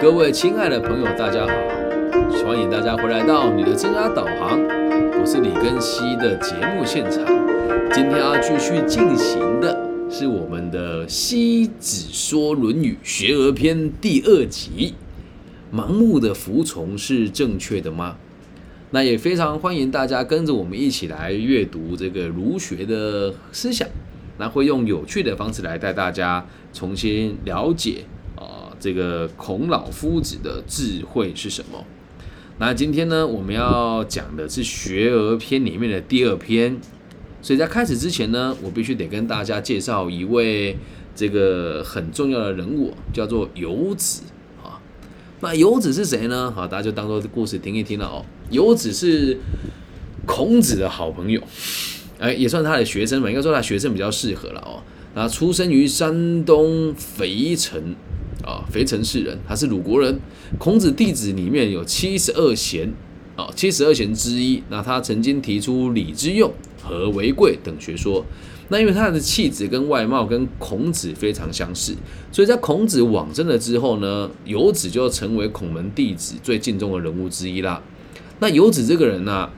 各位亲爱的朋友，大家好，欢迎大家回来到你的增压导航，我是李根熙的节目现场。今天要继续进行的是我们的《西子说论语学而篇》第二集。盲目的服从是正确的吗？那也非常欢迎大家跟着我们一起来阅读这个儒学的思想，那会用有趣的方式来带大家重新了解啊，这个孔老夫子的智慧是什么。那今天呢，我们要讲的是《学而篇》里面的第二篇，所以在开始之前呢，我必须得跟大家介绍一位这个很重要的人物，叫做游子啊。那游子是谁呢？好，大家就当做故事听一听了哦。游子是孔子的好朋友，哎，也算他的学生吧。应该说他学生比较适合了哦。那出生于山东肥城啊，肥城市人，他是鲁国人。孔子弟子里面有七十二贤啊，七十二贤之一。那他曾经提出礼之用和为贵等学说。那因为他的气质跟外貌跟孔子非常相似，所以在孔子往生了之后呢，游子就成为孔门弟子最敬重的人物之一啦。那游子这个人呢，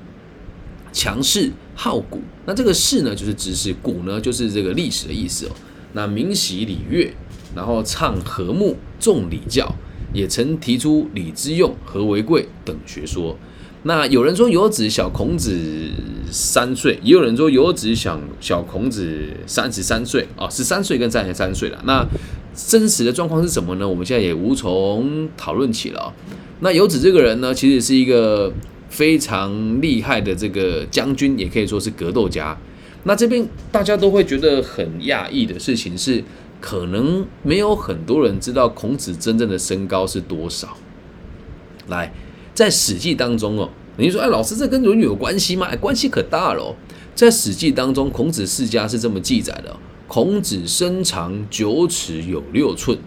强势好古，那这个士呢就是知识，古呢就是这个历史的意思哦。那明习礼乐，然后倡和睦，重礼教，也曾提出礼之用和为贵等学说。那有人说游子小孔子三岁，也有人说游子小小孔子三十三岁啊，十三岁跟三十三岁了。那真实的状况是什么呢？我们现在也无从讨论起了。那游子这个人呢，其实是一个非常厉害的这个将军，也可以说是格斗家。那这边大家都会觉得很讶异的事情是，可能没有很多人知道孔子真正的身高是多少。来。在《史记》当中哦，你说哎，老师这跟《论语》有关系吗？哎，关系可大了。在《史记》当中，孔子世家是这么记载的：孔子身长九尺有六寸，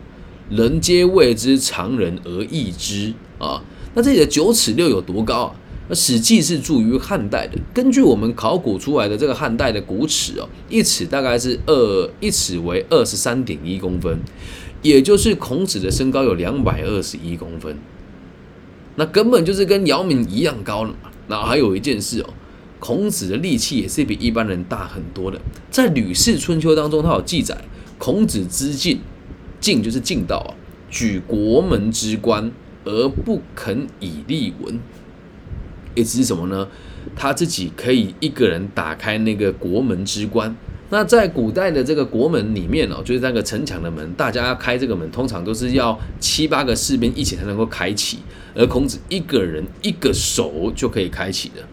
人皆谓之常人而异之啊。那这里的九尺六有多高啊？那《史记》是注于汉代的，根据我们考古出来的这个汉代的古尺哦，一尺大概是二一尺为二十三点一公分，也就是孔子的身高有两百二十一公分。那根本就是跟姚明一样高了嘛。那还有一件事哦，孔子的力气也是比一般人大很多的。在《吕氏春秋》当中，他有记载，孔子之进，进就是进道啊，举国门之官而不肯以立文。意思是什么呢？他自己可以一个人打开那个国门之关。那在古代的这个国门里面哦，就是那个城墙的门，大家要开这个门，通常都是要七八个士兵一起才能够开启，而孔子一个人一个手就可以开启的。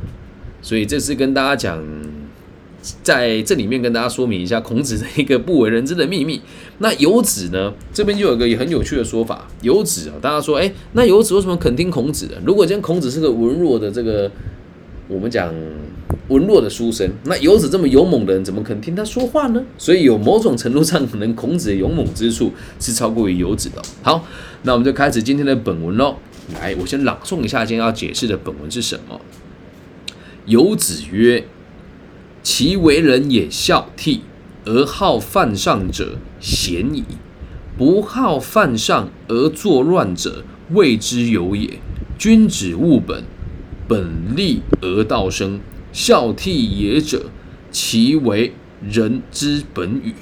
所以这是跟大家讲，在这里面跟大家说明一下孔子的一个不为人知的秘密。那游子呢，这边就有一个很有趣的说法，游子啊，大家说，哎，那游子为什么肯听孔子的？如果今天孔子是个文弱的这个，我们讲。文弱的书生，那游子这么勇猛的人，怎么可能听他说话呢？所以有某种程度上，可能孔子的勇猛之处是超过于游子的。好，那我们就开始今天的本文喽。来，我先朗诵一下今天要解释的本文是什么。游子曰：“其为人也孝悌，而好犯上者，鲜矣；不好犯上而作乱者，谓之有也。君子务本，本立而道生。”孝悌也者，其为人之本与？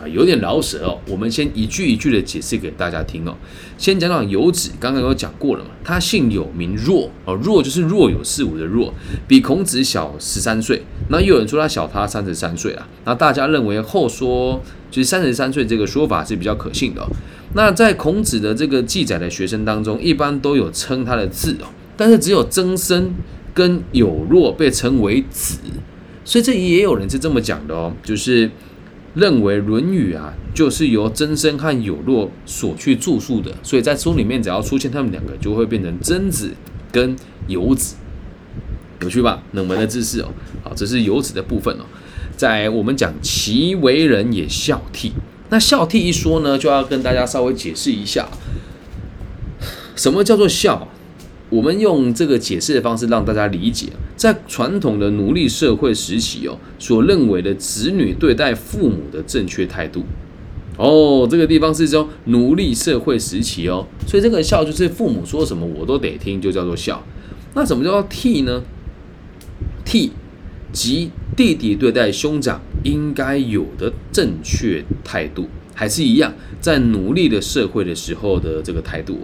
啊，有点老舍哦。我们先一句一句的解释给大家听哦。先讲讲游子，刚刚有讲过了嘛。他姓有名若哦，若就是若有似无的若，比孔子小十三岁。那又有人说他小他三十三岁啊。那大家认为后说就是三十三岁这个说法是比较可信的。那在孔子的这个记载的学生当中，一般都有称他的字哦，但是只有曾参。跟有若被称为子，所以这也有人是这么讲的哦，就是认为《论语》啊，就是由曾参和有若所去著述的，所以在书里面只要出现他们两个，就会变成曾子跟游子，有趣吧？冷门的知识哦。好，这是游子的部分哦。在我们讲其为人也孝悌，那孝悌一说呢，就要跟大家稍微解释一下，什么叫做孝？我们用这个解释的方式让大家理解，在传统的奴隶社会时期哦，所认为的子女对待父母的正确态度，哦，这个地方是说奴隶社会时期哦，所以这个孝就是父母说什么我都得听，就叫做孝。那什么叫做悌呢？悌即弟弟对待兄长应该有的正确态度，还是一样在奴隶的社会的时候的这个态度。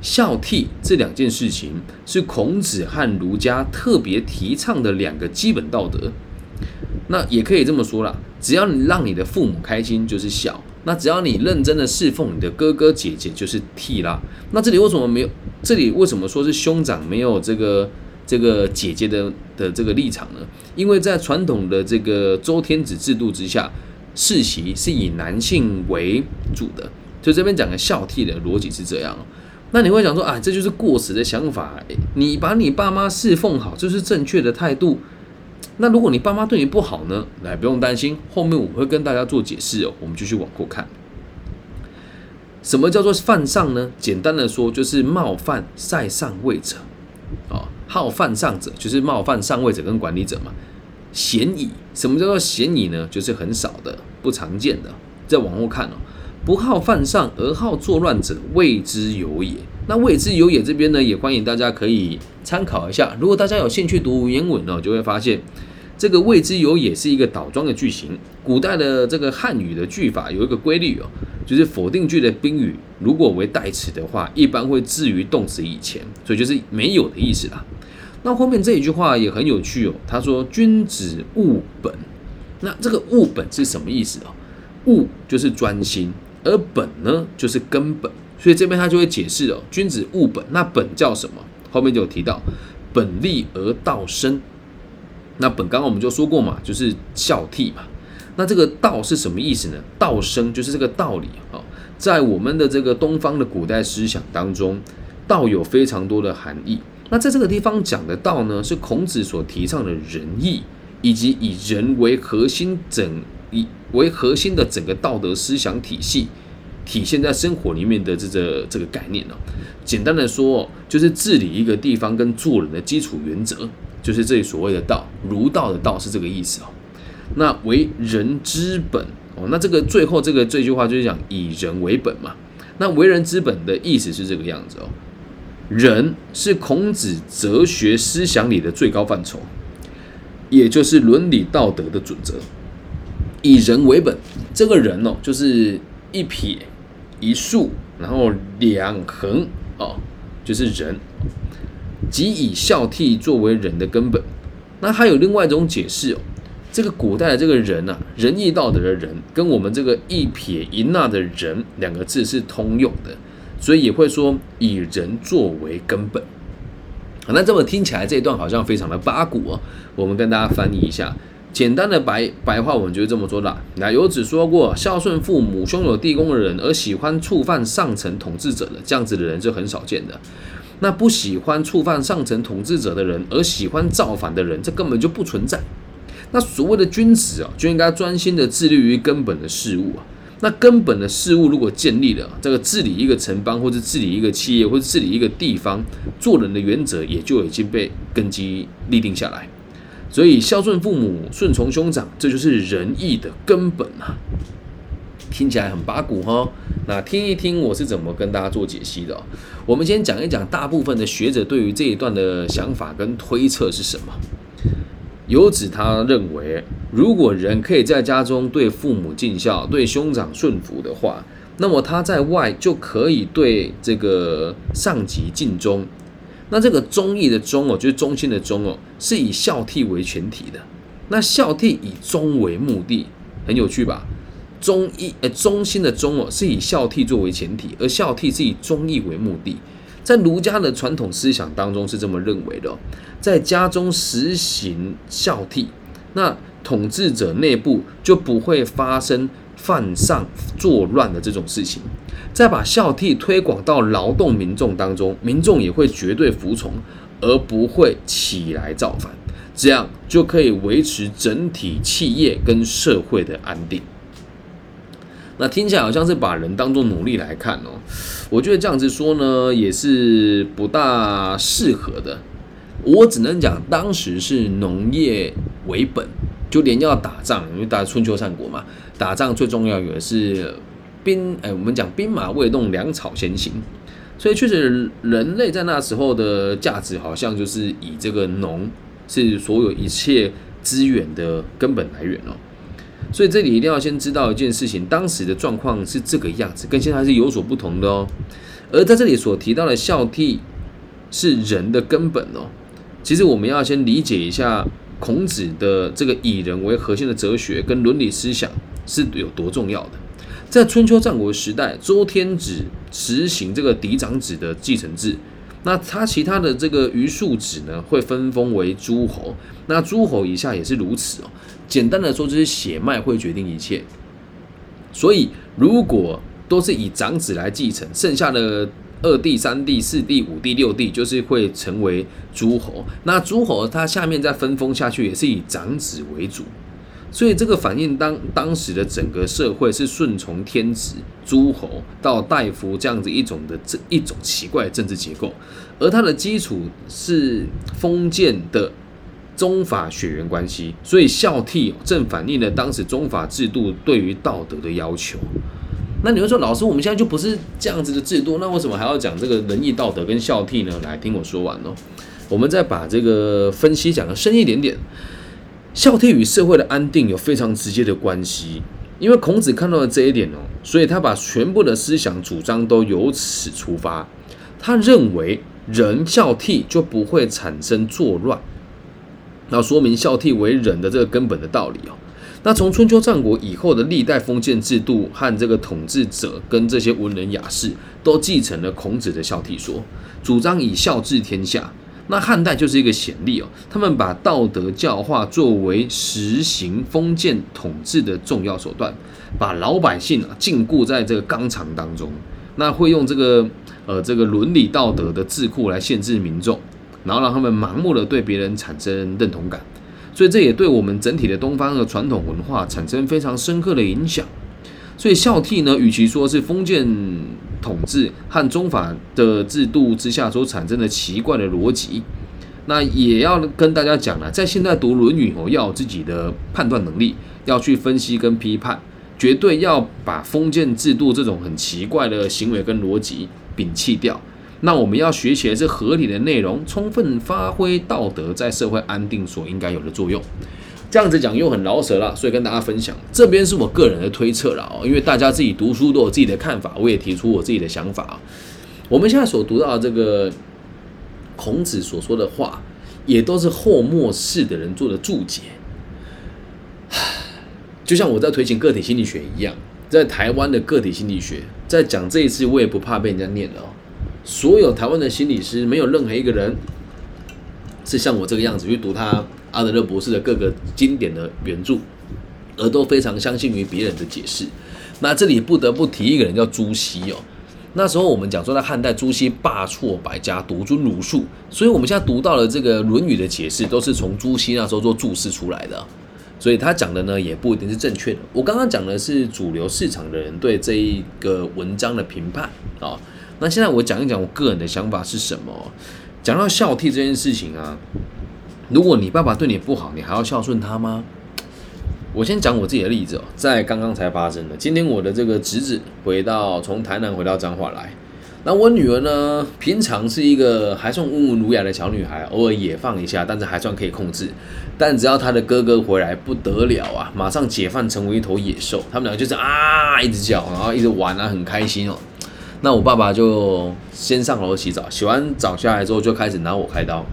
孝悌这两件事情是孔子和儒家特别提倡的两个基本道德。那也可以这么说啦，只要你让你的父母开心就是孝。那只要你认真的侍奉你的哥哥姐姐就是悌啦。那这里为什么没有？这里为什么说是兄长没有这个这个姐姐的的这个立场呢？因为在传统的这个周天子制度之下，世袭是以男性为主的。所以这边讲的孝悌的逻辑是这样。那你会想说啊，这就是过时的想法。你把你爸妈侍奉好，这是正确的态度。那如果你爸妈对你不好呢？来，不用担心，后面我会跟大家做解释哦。我们继续往后看，什么叫做犯上呢？简单的说，就是冒犯在上位者，哦，好犯上者就是冒犯上位者跟管理者嘛。嫌疑，什么叫做嫌疑呢？就是很少的、不常见的。再往后看哦。不好犯上而好作乱者，谓之有也。那谓之有也这边呢，也欢迎大家可以参考一下。如果大家有兴趣读文言文呢，就会发现这个谓之有也是一个倒装的句型。古代的这个汉语的句法有一个规律哦，就是否定句的宾语如果为代词的话，一般会置于动词以前，所以就是没有的意思啦。那后面这一句话也很有趣哦，他说君子务本。那这个务本是什么意思哦？务就是专心。而本呢，就是根本，所以这边他就会解释哦，君子务本，那本叫什么？后面就有提到，本立而道生。那本刚刚我们就说过嘛，就是孝悌嘛。那这个道是什么意思呢？道生就是这个道理啊，在我们的这个东方的古代思想当中，道有非常多的含义。那在这个地方讲的道呢，是孔子所提倡的仁义，以及以人为核心整。以为核心的整个道德思想体系，体现在生活里面的这个这个概念呢？简单的说，就是治理一个地方跟做人的基础原则，就是这里所谓的道，儒道的道是这个意思哦。那为人之本哦，那这个最后这个这句话就是讲以人为本嘛。那为人之本的意思是这个样子哦，人是孔子哲学思想里的最高范畴，也就是伦理道德的准则。以人为本，这个人哦，就是一撇一竖，然后两横哦，就是人，即以孝悌作为人的根本。那还有另外一种解释哦，这个古代的这个人呐，仁义道德的人，跟我们这个一撇一捺的人两个字是通用的，所以也会说以人作为根本。那这么听起来这一段好像非常的八股哦，我们跟大家翻译一下。简单的白白话文就是这么说的。那有子说过，孝顺父母、兄友弟恭的人，而喜欢触犯上层统治者的，这样子的人是很少见的。那不喜欢触犯上层统治者的人，而喜欢造反的人，这根本就不存在。那所谓的君子啊，就应该专心的致力于根本的事物啊。那根本的事物如果建立了，这个治理一个城邦，或者治理一个企业，或者治理一个地方，做人的原则也就已经被根基立定下来。所以孝顺父母、顺从兄长，这就是仁义的根本啊！听起来很八股哈。那听一听我是怎么跟大家做解析的。我们先讲一讲大部分的学者对于这一段的想法跟推测是什么。游子他认为，如果人可以在家中对父母尽孝、对兄长顺服的话，那么他在外就可以对这个上级尽忠。那这个忠义的忠哦，就是忠心的忠哦，是以孝悌为前提的。那孝悌以忠为目的，很有趣吧？忠义呃，忠心的忠哦，是以孝悌作为前提，而孝悌是以忠义为目的。在儒家的传统思想当中是这么认为的，在家中实行孝悌，那统治者内部就不会发生犯上作乱的这种事情。再把孝悌推广到劳动民众当中，民众也会绝对服从，而不会起来造反，这样就可以维持整体企业跟社会的安定。那听起来好像是把人当做奴隶来看哦，我觉得这样子说呢，也是不大适合的。我只能讲，当时是农业为本，就连要打仗，因为打春秋战国嘛，打仗最重要的是。兵，哎，我们讲兵马未动，粮草先行。所以确实，人类在那时候的价值好像就是以这个农是所有一切资源的根本来源哦。所以这里一定要先知道一件事情，当时的状况是这个样子，跟现在是有所不同的哦。而在这里所提到的孝悌是人的根本哦。其实我们要先理解一下孔子的这个以人为核心的哲学跟伦理思想是有多重要的。在春秋战国时代，周天子实行这个嫡长子的继承制，那他其他的这个余庶子呢，会分封为诸侯。那诸侯以下也是如此哦。简单的说，就是血脉会决定一切。所以，如果都是以长子来继承，剩下的二弟、三弟、四弟、五弟、六弟，就是会成为诸侯。那诸侯他下面再分封下去，也是以长子为主。所以这个反映当当时的整个社会是顺从天子、诸侯到大夫这样子一种的这一种奇怪的政治结构，而它的基础是封建的宗法血缘关系，所以孝悌正反映了当时宗法制度对于道德的要求。那你会说，老师，我们现在就不是这样子的制度，那为什么还要讲这个仁义道德跟孝悌呢？来听我说完哦，我们再把这个分析讲的深一点点。孝悌与社会的安定有非常直接的关系，因为孔子看到了这一点哦，所以他把全部的思想主张都由此出发。他认为仁孝悌就不会产生作乱，那说明孝悌为仁的这个根本的道理哦。那从春秋战国以后的历代封建制度和这个统治者跟这些文人雅士都继承了孔子的孝悌说，主张以孝治天下。那汉代就是一个显例哦，他们把道德教化作为实行封建统治的重要手段，把老百姓啊禁锢在这个纲常当中，那会用这个呃这个伦理道德的智库来限制民众，然后让他们盲目的对别人产生认同感，所以这也对我们整体的东方的传统文化产生非常深刻的影响。所以孝悌呢，与其说是封建。统治和宗法的制度之下所产生的奇怪的逻辑，那也要跟大家讲了，在现在读《论语》哦，要有自己的判断能力，要去分析跟批判，绝对要把封建制度这种很奇怪的行为跟逻辑摒弃掉。那我们要学起来是合理的内容，充分发挥道德在社会安定所应该有的作用。这样子讲又很饶舌了，所以跟大家分享，这边是我个人的推测了哦，因为大家自己读书都有自己的看法，我也提出我自己的想法。我们现在所读到的这个孔子所说的话，也都是后末世的人做的注解。就像我在推行个体心理学一样，在台湾的个体心理学，在讲这一次，我也不怕被人家念了哦。所有台湾的心理师，没有任何一个人是像我这个样子去读他。阿德勒博士的各个经典的原著，而都非常相信于别人的解释。那这里不得不提一个人叫朱熹哦。那时候我们讲说在汉代，朱熹罢黜百家，独尊儒术。所以我们现在读到了这个《论语》的解释，都是从朱熹那时候做注释出来的。所以他讲的呢，也不一定是正确的。我刚刚讲的是主流市场的人对这一个文章的评判啊。那现在我讲一讲我个人的想法是什么。讲到孝悌这件事情啊。如果你爸爸对你不好，你还要孝顺他吗？我先讲我自己的例子哦，在刚刚才发生的。今天我的这个侄子回到从台南回到彰化来，那我女儿呢，平常是一个还算温文儒雅的小女孩，偶尔也放一下，但是还算可以控制。但只要她的哥哥回来，不得了啊，马上解放成为一头野兽。他们两个就是啊，一直叫，然后一直玩啊，很开心哦。那我爸爸就先上楼洗澡，洗完澡下来之后，就开始拿我开刀。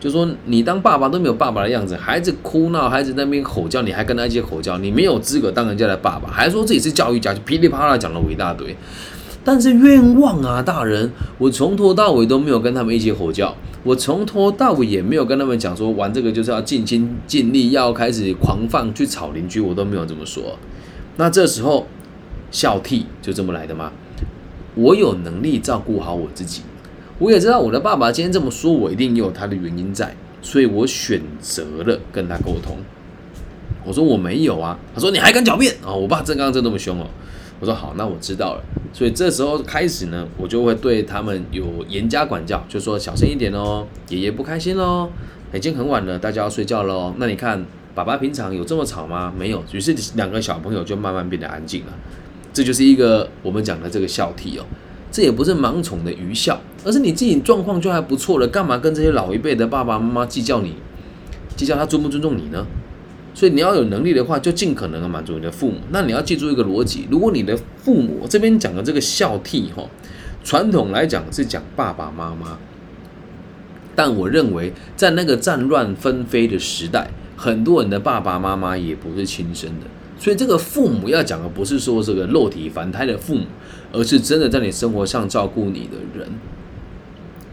就说你当爸爸都没有爸爸的样子，孩子哭闹，孩子那边吼叫，你还跟他一起吼叫，你没有资格当人家的爸爸，还说自己是教育家，就噼里啪啦讲了我一大堆。但是冤枉啊，大人，我从头到尾都没有跟他们一起吼叫，我从头到尾也没有跟他们讲说玩这个就是要尽心尽力，要开始狂放去吵邻居，我都没有这么说。那这时候孝悌就这么来的吗？我有能力照顾好我自己。我也知道我的爸爸今天这么说，我一定有他的原因在，所以我选择了跟他沟通。我说我没有啊，他说你还敢狡辩啊？我爸正刚正那么凶哦。我说好，那我知道了。所以这时候开始呢，我就会对他们有严加管教，就说小声一点哦，爷爷不开心喽，已经很晚了，大家要睡觉喽。那你看爸爸平常有这么吵吗？没有。于是两个小朋友就慢慢变得安静了。这就是一个我们讲的这个孝悌哦。这也不是盲从的愚孝，而是你自己状况就还不错了，干嘛跟这些老一辈的爸爸妈妈计较你，计较他尊不尊重你呢？所以你要有能力的话，就尽可能的满足你的父母。那你要记住一个逻辑：如果你的父母这边讲的这个孝悌哈，传统来讲是讲爸爸妈妈，但我认为在那个战乱纷飞的时代，很多人的爸爸妈妈也不是亲生的。所以这个父母要讲的不是说这个肉体凡胎的父母，而是真的在你生活上照顾你的人，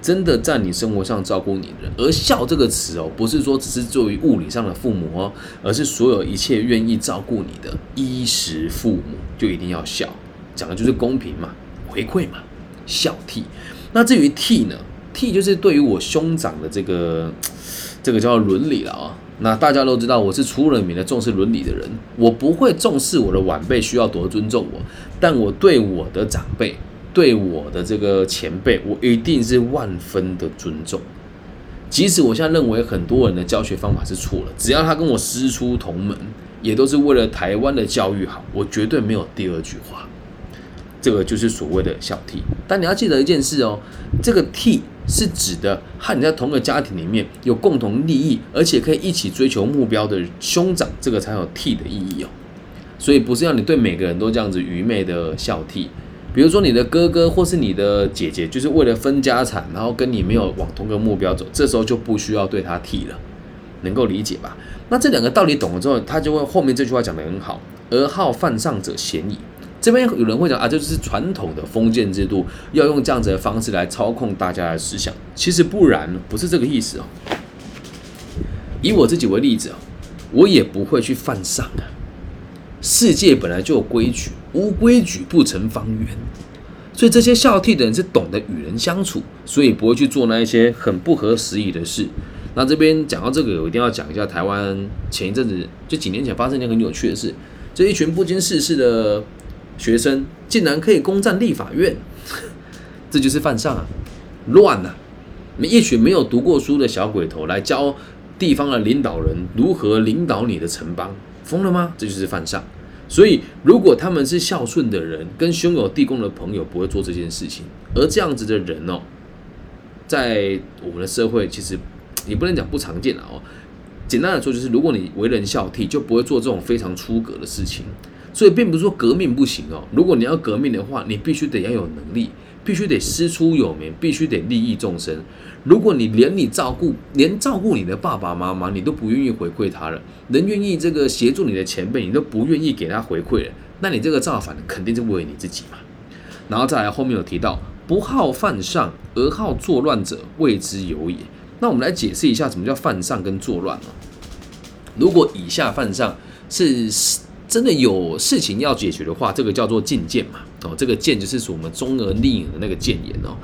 真的在你生活上照顾你的人。而孝这个词哦，不是说只是作为物理上的父母哦，而是所有一切愿意照顾你的衣食父母就一定要孝，讲的就是公平嘛，回馈嘛，孝悌。那至于悌呢，悌就是对于我兄长的这个这个叫伦理了啊。那大家都知道，我是出了名的重视伦理的人。我不会重视我的晚辈需要多尊重我，但我对我的长辈、对我的这个前辈，我一定是万分的尊重。即使我现在认为很多人的教学方法是错了，只要他跟我师出同门，也都是为了台湾的教育好，我绝对没有第二句话。这个就是所谓的孝悌。但你要记得一件事哦，这个悌。是指的和你在同个家庭里面有共同利益，而且可以一起追求目标的兄长，这个才有替的意义哦。所以不是要你对每个人都这样子愚昧的孝悌。比如说你的哥哥或是你的姐姐，就是为了分家产，然后跟你没有往同个目标走，这时候就不需要对他替了，能够理解吧？那这两个道理懂了之后，他就会后面这句话讲得很好：“而好犯上者嫌矣。”这边有人会讲啊，这就是传统的封建制度，要用这样子的方式来操控大家的思想。其实不然，不是这个意思哦。以我自己为例子啊，我也不会去犯上啊。世界本来就有规矩，无规矩不成方圆。所以这些孝悌的人是懂得与人相处，所以不会去做那一些很不合时宜的事。那这边讲到这个，我一定要讲一下台湾前一阵子就几年前发生一件很有趣的事，这一群不经世事的。学生竟然可以攻占立法院，这就是犯上啊！乱啊！一群没有读过书的小鬼头来教地方的领导人如何领导你的城邦，疯了吗？这就是犯上。所以，如果他们是孝顺的人，跟兄友弟恭的朋友，不会做这件事情。而这样子的人哦，在我们的社会其实也不能讲不常见了哦。简单的说，就是如果你为人孝悌，就不会做这种非常出格的事情。所以并不是说革命不行哦，如果你要革命的话，你必须得要有能力，必须得师出有名，必须得利益众生。如果你连你照顾，连照顾你的爸爸妈妈，你都不愿意回馈他了，人愿意这个协助你的前辈，你都不愿意给他回馈了，那你这个造反肯定是为你自己嘛。然后再来后面有提到，不好犯上而好作乱者，谓之有也。那我们来解释一下什么叫犯上跟作乱哦。如果以下犯上是。真的有事情要解决的话，这个叫做进谏嘛，哦，这个谏就是我们中而逆影的那个谏言哦。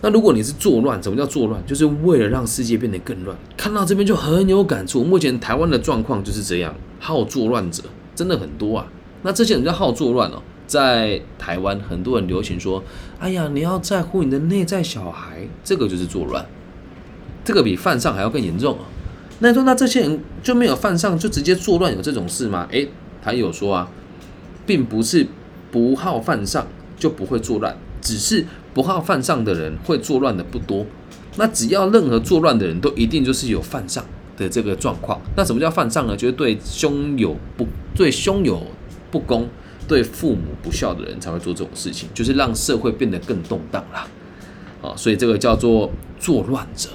那如果你是作乱，什么叫作乱？就是为了让世界变得更乱。看到这边就很有感触。目前台湾的状况就是这样，好作乱者真的很多啊。那这些人叫好作乱哦，在台湾很多人流行说：“哎呀，你要在乎你的内在小孩。”这个就是作乱，这个比犯上还要更严重啊。那说那这些人就没有犯上，就直接作乱，有这种事吗？诶，他有说啊，并不是不好犯上就不会作乱，只是不好犯上的人会作乱的不多。那只要任何作乱的人都一定就是有犯上的这个状况。那什么叫犯上呢？就是对兄友不对兄友不公，对父母不孝的人才会做这种事情，就是让社会变得更动荡啦。啊，所以这个叫做作乱者。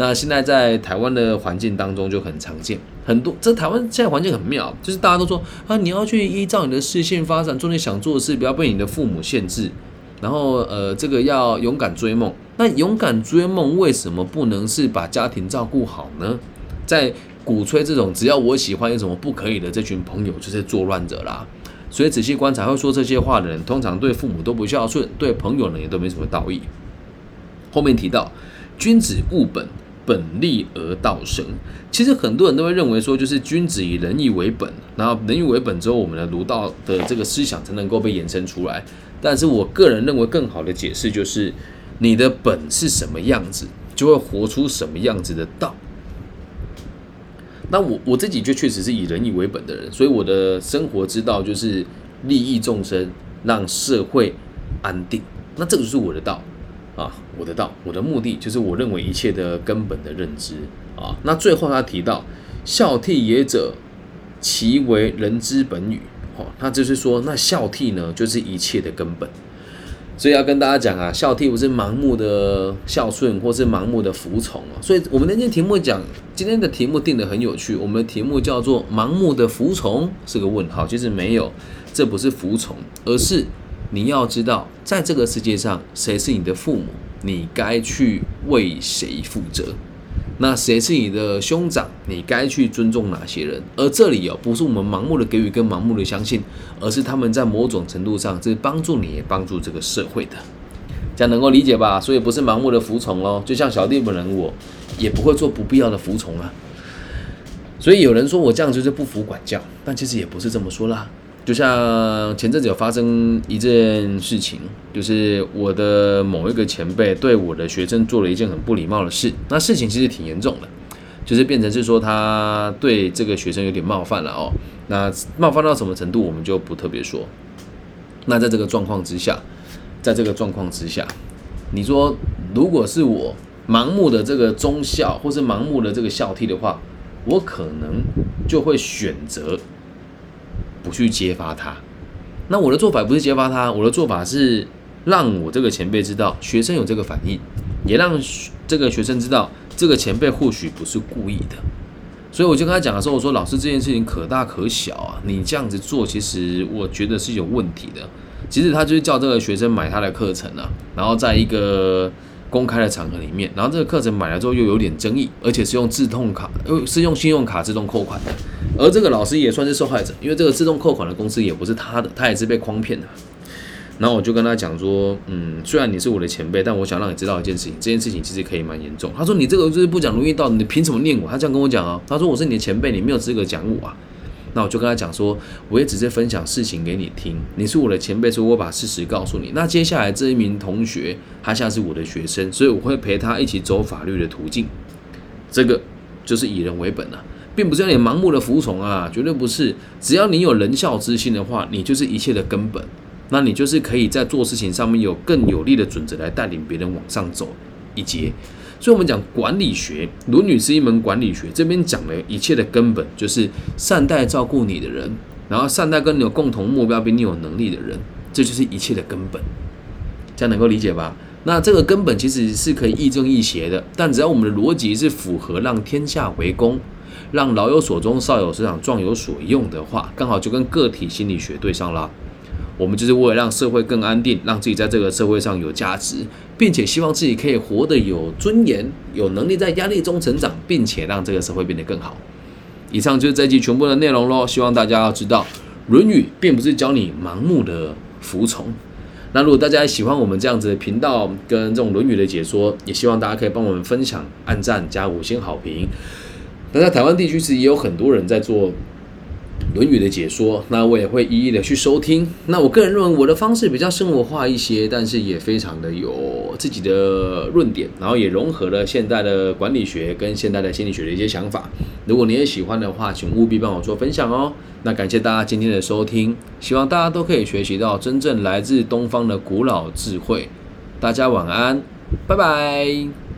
那现在在台湾的环境当中就很常见，很多这台湾现在环境很妙，就是大家都说啊，你要去依照你的视线发展，做你想做的事，不要被你的父母限制。然后呃，这个要勇敢追梦。那勇敢追梦为什么不能是把家庭照顾好呢？在鼓吹这种只要我喜欢有什么不可以的这群朋友就是作乱者啦。所以仔细观察会说这些话的人，通常对父母都不孝顺，对朋友呢也都没什么道义。后面提到君子务本。本立而道生，其实很多人都会认为说，就是君子以仁义为本，然后仁义为本之后，我们的儒道的这个思想才能够被延伸出来。但是我个人认为，更好的解释就是，你的本是什么样子，就会活出什么样子的道。那我我自己就确实是以仁义为本的人，所以我的生活之道就是利益众生，让社会安定。那这个就是我的道啊，我的道，我的目的就是我认为一切的根本的认知啊。那最后他提到孝悌也者，其为人之本与。哦，那就是说，那孝悌呢，就是一切的根本。所以要跟大家讲啊，孝悌不是盲目的孝顺，或是盲目的服从啊。所以我们那天题目讲，今天的题目定的很有趣，我们的题目叫做“盲目的服从”是个问号，其实没有，这不是服从，而是你要知道，在这个世界上，谁是你的父母，你该去为谁负责。那谁是你的兄长？你该去尊重哪些人？而这里哦，不是我们盲目的给予跟盲目的相信，而是他们在某种程度上是帮助你，也帮助这个社会的，这样能够理解吧？所以不是盲目的服从哦，就像小弟本人，我也不会做不必要的服从啊。所以有人说我这样就是不服管教，但其实也不是这么说啦。就像前阵子有发生一件事情，就是我的某一个前辈对我的学生做了一件很不礼貌的事。那事情其实挺严重的，就是变成是说他对这个学生有点冒犯了哦。那冒犯到什么程度，我们就不特别说。那在这个状况之下，在这个状况之下，你说如果是我盲目的这个忠孝，或是盲目的这个孝悌的话，我可能就会选择。不去揭发他，那我的做法不是揭发他，我的做法是让我这个前辈知道学生有这个反应，也让这个学生知道这个前辈或许不是故意的。所以我就跟他讲的时候，我说老师这件事情可大可小啊，你这样子做其实我觉得是有问题的。其实他就是叫这个学生买他的课程啊，然后在一个公开的场合里面，然后这个课程买了之后又有点争议，而且是用自动卡，又，是用信用卡自动扣款的。而这个老师也算是受害者，因为这个自动扣款的公司也不是他的，他也是被诓骗的。然后我就跟他讲说，嗯，虽然你是我的前辈，但我想让你知道一件事情，这件事情其实可以蛮严重。他说你这个就是不讲荣誉道，你凭什么念我？他这样跟我讲啊，他说我是你的前辈，你没有资格讲我啊。那我就跟他讲说，我也只是分享事情给你听，你是我的前辈，所以我把事实告诉你。那接下来这一名同学，他像是我的学生，所以我会陪他一起走法律的途径。这个就是以人为本了。并不是让你盲目的服从啊，绝对不是。只要你有仁孝之心的话，你就是一切的根本。那你就是可以在做事情上面有更有力的准则来带领别人往上走一阶。所以，我们讲管理学，《伦理》是一门管理学。这边讲的一切的根本，就是善待照顾你的人，然后善待跟你有共同目标、比你有能力的人，这就是一切的根本。这样能够理解吧？那这个根本其实是可以亦正亦邪的，但只要我们的逻辑是符合，让天下为公。让老有所终，少有所长，壮有所用的话，刚好就跟个体心理学对上了。我们就是为了让社会更安定，让自己在这个社会上有价值，并且希望自己可以活得有尊严，有能力在压力中成长，并且让这个社会变得更好。以上就是这集全部的内容喽。希望大家要知道，《论语》并不是教你盲目的服从。那如果大家喜欢我们这样子的频道跟这种《论语》的解说，也希望大家可以帮我们分享、按赞、加五星好评。那在台湾地区，其实也有很多人在做《论语》的解说，那我也会一一的去收听。那我个人认为我的方式比较生活化一些，但是也非常的有自己的论点，然后也融合了现代的管理学跟现代的心理学的一些想法。如果你也喜欢的话，请务必帮我做分享哦。那感谢大家今天的收听，希望大家都可以学习到真正来自东方的古老智慧。大家晚安，拜拜。